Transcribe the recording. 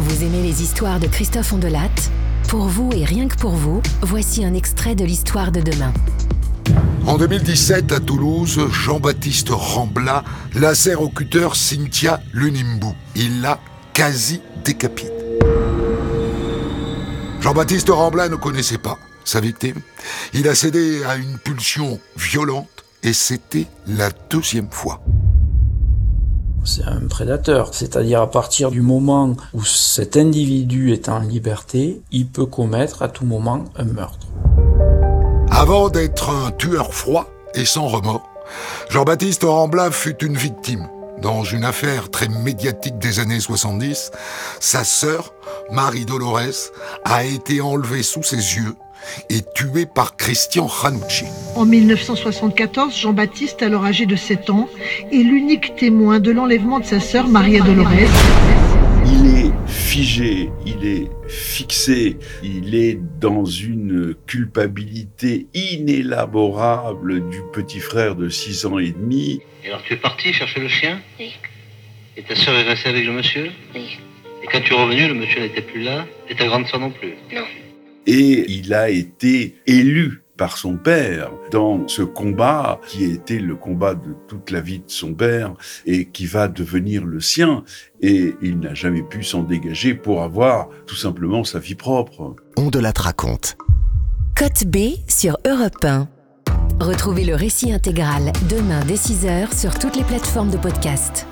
Vous aimez les histoires de Christophe Ondelat? Pour vous et rien que pour vous, voici un extrait de l'histoire de demain. En 2017, à Toulouse, Jean-Baptiste Rambla lacère au cutter Cynthia Lunimbu. Il l'a quasi décapite. Jean-Baptiste Rambla ne connaissait pas sa victime. Il a cédé à une pulsion violente et c'était la deuxième fois. C'est un prédateur, c'est-à-dire à partir du moment où cet individu est en liberté, il peut commettre à tout moment un meurtre. Avant d'être un tueur froid et sans remords, Jean-Baptiste Rambla fut une victime. Dans une affaire très médiatique des années 70, sa sœur, Marie Dolores, a été enlevée sous ses yeux et tué par Christian Ranucci. En 1974, Jean-Baptiste, alors âgé de 7 ans, est l'unique témoin de l'enlèvement de sa sœur Maria Dolores. Il est figé, il est fixé, il est dans une culpabilité inélaborable du petit frère de 6 ans et demi. Et alors tu es parti chercher le chien Oui. Et ta sœur est restée avec le monsieur Oui. Et quand tu es revenu, le monsieur n'était plus là Et ta grande sœur non plus Non. Et il a été élu par son père dans ce combat qui a été le combat de toute la vie de son père et qui va devenir le sien. Et il n'a jamais pu s'en dégager pour avoir tout simplement sa vie propre. On de la raconte. Côte B sur Europe 1. Retrouvez le récit intégral demain dès 6h sur toutes les plateformes de podcast.